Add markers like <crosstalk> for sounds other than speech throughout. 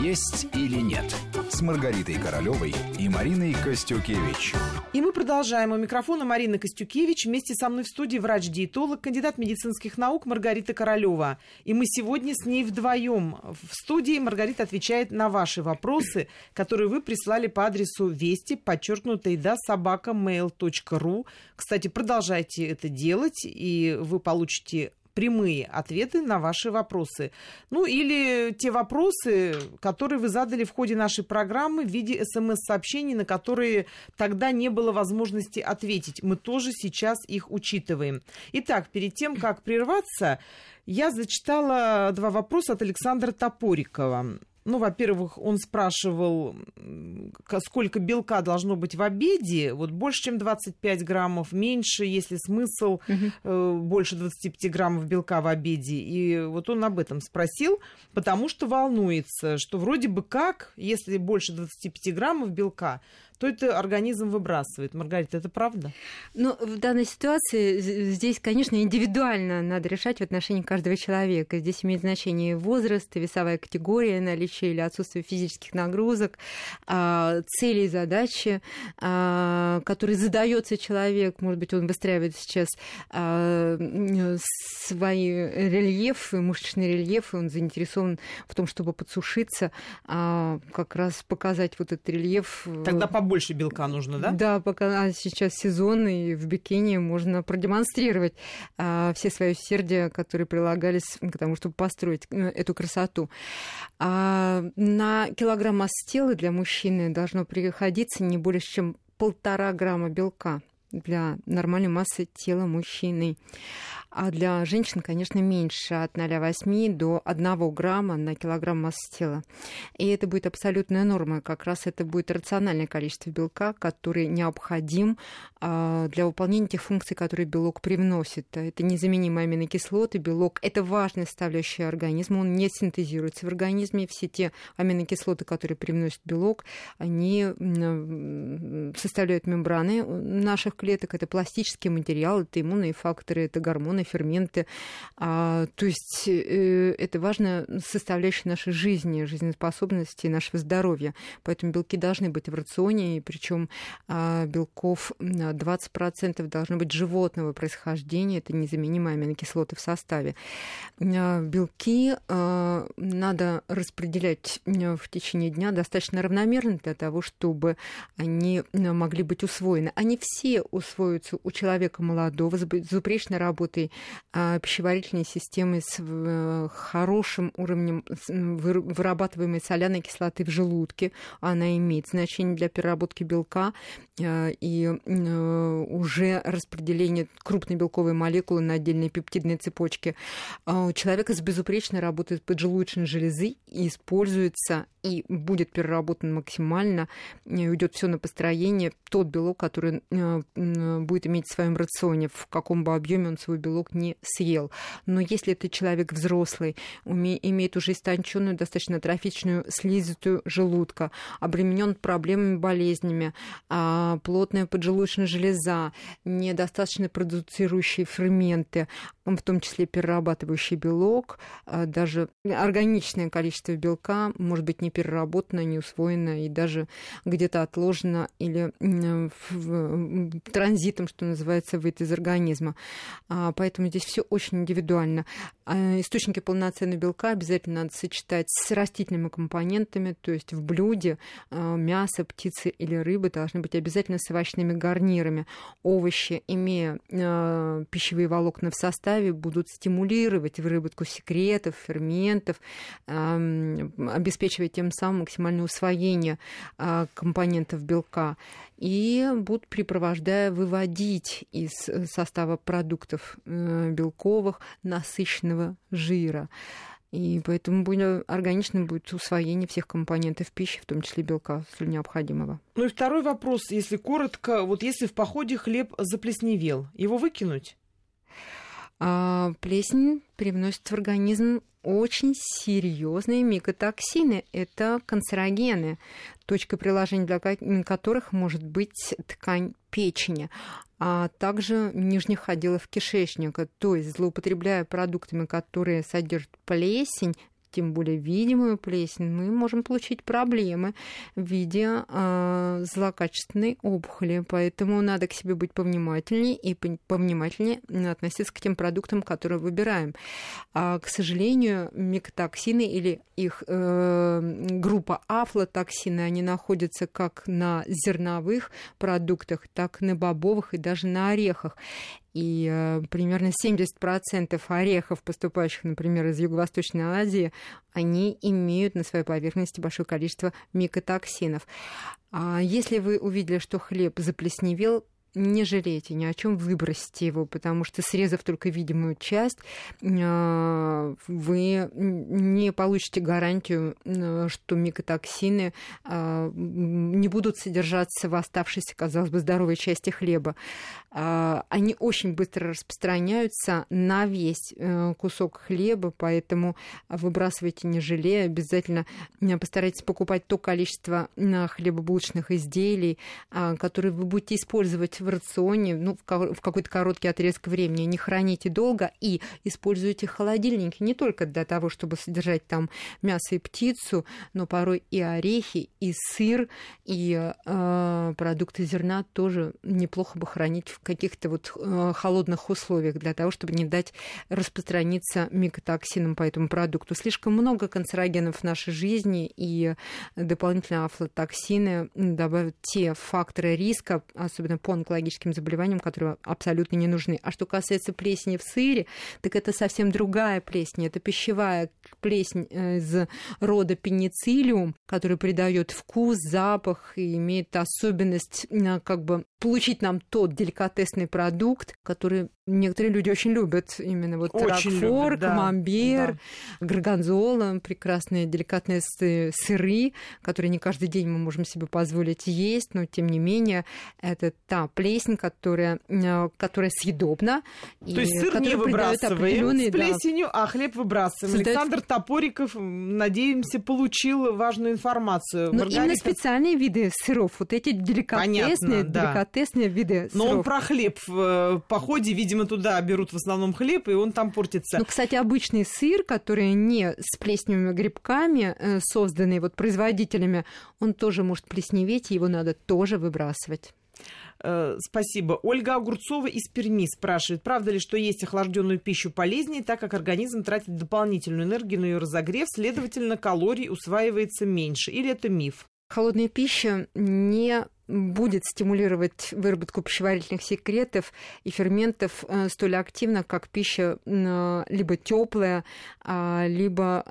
«Есть или нет» с Маргаритой Королевой и Мариной Костюкевич. И мы продолжаем. У микрофона Марина Костюкевич. Вместе со мной в студии врач-диетолог, кандидат медицинских наук Маргарита Королева. И мы сегодня с ней вдвоем в студии. Маргарита отвечает на ваши вопросы, которые вы прислали по адресу вести, подчеркнутый, да, собака mail.ru. Кстати, продолжайте это делать, и вы получите прямые ответы на ваши вопросы. Ну или те вопросы, которые вы задали в ходе нашей программы в виде смс-сообщений, на которые тогда не было возможности ответить. Мы тоже сейчас их учитываем. Итак, перед тем, как прерваться, я зачитала два вопроса от Александра Топорикова. Ну, во-первых, он спрашивал, сколько белка должно быть в обеде. Вот больше, чем 25 граммов, меньше, если смысл, угу. больше 25 граммов белка в обеде. И вот он об этом спросил, потому что волнуется, что вроде бы как, если больше 25 граммов белка, то это организм выбрасывает. Маргарита, это правда? Ну, в данной ситуации здесь, конечно, индивидуально надо решать в отношении каждого человека. Здесь имеет значение возраст, весовая категория, наличие или отсутствие физических нагрузок, а, цели и задачи, а, которые задается человек. Может быть, он выстраивает сейчас а, свои рельефы, мышечные рельефы, он заинтересован в том, чтобы подсушиться, как раз показать вот этот рельеф. Тогда побольше больше белка нужно, да? Да, пока сейчас сезон, и в бикини можно продемонстрировать а, все свои усердия, которые прилагались к тому, чтобы построить э, эту красоту. А, на килограмм массы тела для мужчины должно приходиться не более чем полтора грамма белка для нормальной массы тела мужчины а для женщин, конечно, меньше, от 0,8 до 1 грамма на килограмм массы тела. И это будет абсолютная норма, как раз это будет рациональное количество белка, который необходим а, для выполнения тех функций, которые белок привносит. Это незаменимые аминокислоты, белок – это важная составляющая организма, он не синтезируется в организме, все те аминокислоты, которые привносит белок, они составляют мембраны наших клеток, это пластический материал, это иммунные факторы, это гормоны, гормоны, ферменты. А, то есть э, это важная составляющая нашей жизни, жизнеспособности нашего здоровья. Поэтому белки должны быть в рационе, и причем а, белков 20% должно быть животного происхождения, это незаменимые аминокислоты в составе. А, белки а, надо распределять в течение дня достаточно равномерно для того, чтобы они могли быть усвоены. Они все усвоятся у человека молодого с безупречной работой а, пищеварительной системы с э, хорошим уровнем вырабатываемой соляной кислоты в желудке. Она имеет значение для переработки белка э, и э, уже распределение крупной белковой молекулы на отдельные пептидные цепочки. А у человека с безупречной работой поджелудочной железы и используется и будет переработан максимально, уйдет все на построение, тот белок, который будет иметь в своем рационе, в каком бы объеме он свой белок белок не съел. Но если это человек взрослый, имеет уже истонченную, достаточно атрофичную слизистую желудка, обременен проблемами, болезнями, а, плотная поджелудочная железа, недостаточно продуцирующие ферменты, в том числе перерабатывающий белок, а, даже органичное количество белка может быть не переработано, не усвоено и даже где-то отложено или транзитом, что называется, выйти из организма. А, поэтому здесь все очень индивидуально. А, источники полноценного белка обязательно надо сочетать с растительными компонентами, то есть в блюде мясо, птицы или рыбы должны быть обязательно с овощными гарнирами. Овощи, имея пищевые волокна в составе, составе будут стимулировать выработку секретов, ферментов, обеспечивать тем самым максимальное усвоение а, компонентов белка и будут припровождая выводить из состава продуктов э, белковых насыщенного жира. И поэтому будет, органичным будет усвоение всех компонентов пищи, в том числе белка, если необходимого. Ну и второй вопрос, если коротко, вот если в походе хлеб заплесневел, его выкинуть? А плесень привносит в организм очень серьезные микотоксины. Это канцерогены, точка приложения для которых может быть ткань печени, а также нижних отделов кишечника. То есть, злоупотребляя продуктами, которые содержат плесень, тем более видимую плесень, мы можем получить проблемы в виде э, злокачественной опухоли. Поэтому надо к себе быть повнимательнее и повнимательнее относиться к тем продуктам, которые выбираем. А, к сожалению, микотоксины или их э, группа афлотоксины, они находятся как на зерновых продуктах, так и на бобовых и даже на орехах. И э, примерно 70% орехов, поступающих, например, из Юго-Восточной Азии, они имеют на своей поверхности большое количество микотоксинов. А если вы увидели, что хлеб заплесневел, не жалейте ни о чем, выбросьте его, потому что срезав только видимую часть, а, вы не получите гарантию, а, что микотоксины а, не будут содержаться в оставшейся, казалось бы, здоровой части хлеба. Они очень быстро распространяются на весь э, кусок хлеба, поэтому выбрасывайте не жалея, обязательно постарайтесь покупать то количество хлебобулочных изделий, которые вы будете использовать в рационе ну, в какой-то короткий отрезок времени. Не храните долго и используйте холодильники не только для того, чтобы содержать там мясо и птицу, но порой и орехи, и сыр, и э, продукты зерна тоже неплохо бы хранить в каких-то вот э, холодных условиях для того, чтобы не дать распространиться микотоксинам по этому продукту. Слишком много канцерогенов в нашей жизни, и дополнительно афлотоксины добавят те факторы риска, особенно по онкологическим заболеваниям, которые абсолютно не нужны. А что касается плесени в сыре, так это совсем другая плесень. Это пищевая плесень э, из рода пенициллиум, который придает вкус, запах и имеет особенность э, как бы получить нам тот деликатесный продукт, который некоторые люди очень любят. Именно вот ракфор, да, камамбер, да. горгонзола, прекрасные деликатные сыры, которые не каждый день мы можем себе позволить есть, но тем не менее это та плесень, которая, э, которая съедобна. То есть сыр не выбрасываем с плесенью, да. а хлеб выбрасываем. Создать... Александр Топориков, надеемся, получил важную информацию. Но Маргарита... именно специальные виды сыров, вот эти деликатесные, Понятно, да. деликатесные виды Но он про хлеб в э, походе, видимо, туда берут в основном хлеб, и он там портится. Ну, кстати, обычный сыр, который не с плесневыми грибками э, созданный вот производителями, он тоже может плесневеть, его надо тоже выбрасывать. Э, спасибо. Ольга Огурцова из Перми спрашивает, правда ли, что есть охлажденную пищу полезнее, так как организм тратит дополнительную энергию на ее разогрев, следовательно, калорий усваивается меньше? Или это миф? Холодная пища не будет стимулировать выработку пищеварительных секретов и ферментов э, столь активно, как пища либо теплая, а, либо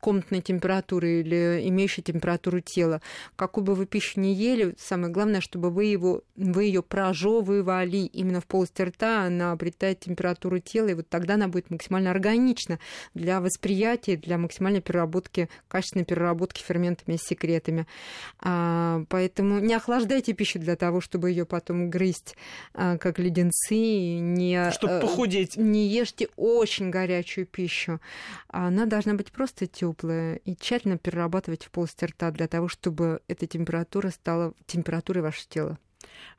комнатной температуры или имеющей температуру тела. Какую бы вы пищу не ели, самое главное, чтобы вы, его, вы ее прожевывали именно в полости рта, она обретает температуру тела, и вот тогда она будет максимально органична для восприятия, для максимальной переработки, качественной переработки ферментами и секретами. А, поэтому не охлаждайте пищу для того, чтобы ее потом грызть, а, как леденцы. Не, чтобы э, похудеть. Не ешьте очень горячую пищу. Она должна быть просто теплая и тщательно перерабатывать в полости рта для того, чтобы эта температура стала температурой вашего тела.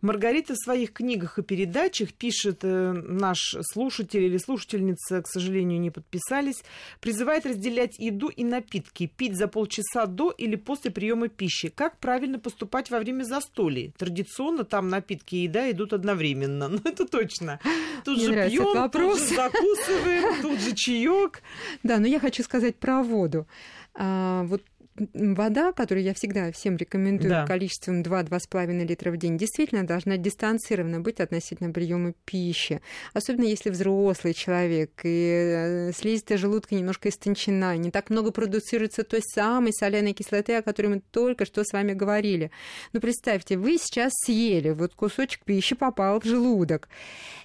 Маргарита в своих книгах и передачах пишет, э, наш слушатель или слушательница, к сожалению, не подписались, призывает разделять еду и напитки, пить за полчаса до или после приема пищи. Как правильно поступать во время застолья? Традиционно там напитки и еда идут одновременно. <laughs> Ну, это точно. Тут Мне же пьем, тут же закусываем, тут же чаек. <laughs> Да, но я хочу сказать про воду. А, вот вода, которую я всегда всем рекомендую да. количеством 2-2,5 литра в день, действительно должна дистанцирована быть относительно приема пищи. Особенно если взрослый человек, и э, слизистая желудка немножко истончена, не так много продуцируется той самой соляной кислоты, о которой мы только что с вами говорили. Ну, представьте, вы сейчас съели, вот кусочек пищи попал в желудок,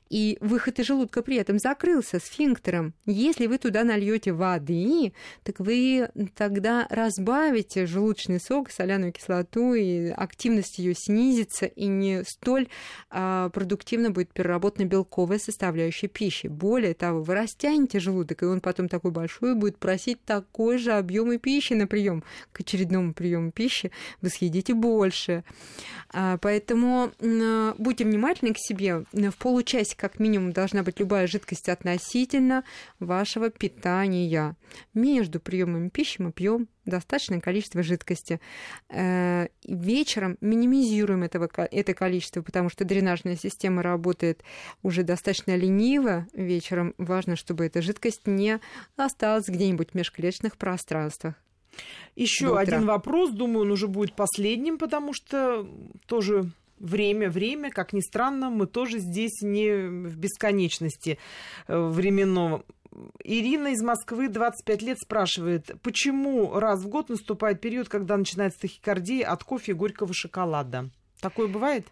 и выход из желудка при этом закрылся сфинктером. Если вы туда нальете воды, так вы тогда разбавите желудочный сок, соляную кислоту, и активность ее снизится, и не столь а, продуктивно будет переработана белковая составляющая пищи. Более того, вы растянете желудок, и он потом такой большой будет просить такой же объем пищи на прием. К очередному приему пищи вы съедите больше. А, поэтому будьте внимательны к себе. В получасе как минимум должна быть любая жидкость относительно вашего питания. Между приемами пищи мы пьем достаточное количество жидкости. Э, вечером минимизируем этого, это количество, потому что дренажная система работает уже достаточно лениво. Вечером важно, чтобы эта жидкость не осталась где-нибудь в межклеточных пространствах. Еще один вопрос, думаю, он уже будет последним, потому что тоже время, время, как ни странно, мы тоже здесь не в бесконечности временного. Ирина из Москвы, 25 лет, спрашивает, почему раз в год наступает период, когда начинается тахикардия от кофе и горького шоколада? Такое бывает?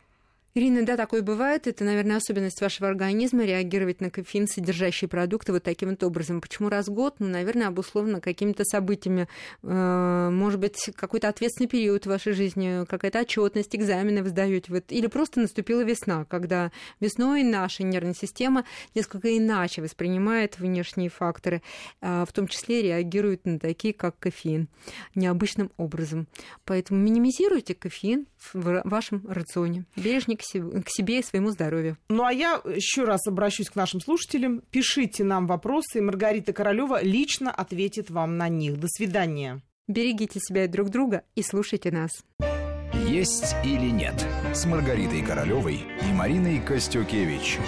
Ирина, да, такое бывает. Это, наверное, особенность вашего организма реагировать на кофеин, содержащие продукты вот таким вот образом. Почему раз в год? Ну, наверное, обусловлено какими-то событиями. Э, может быть, какой-то ответственный период в вашей жизни, какая-то отчетность, экзамены вы сдаете. Вот. Или просто наступила весна, когда весной наша нервная система несколько иначе воспринимает внешние факторы, э, в том числе реагирует на такие, как кофеин, необычным образом. Поэтому минимизируйте кофеин в вашем рационе. Бережнее к себе и своему здоровью. Ну а я еще раз обращусь к нашим слушателям. Пишите нам вопросы, и Маргарита Королева лично ответит вам на них. До свидания. Берегите себя и друг друга и слушайте нас. Есть или нет с Маргаритой Королевой и Мариной Костюкевич.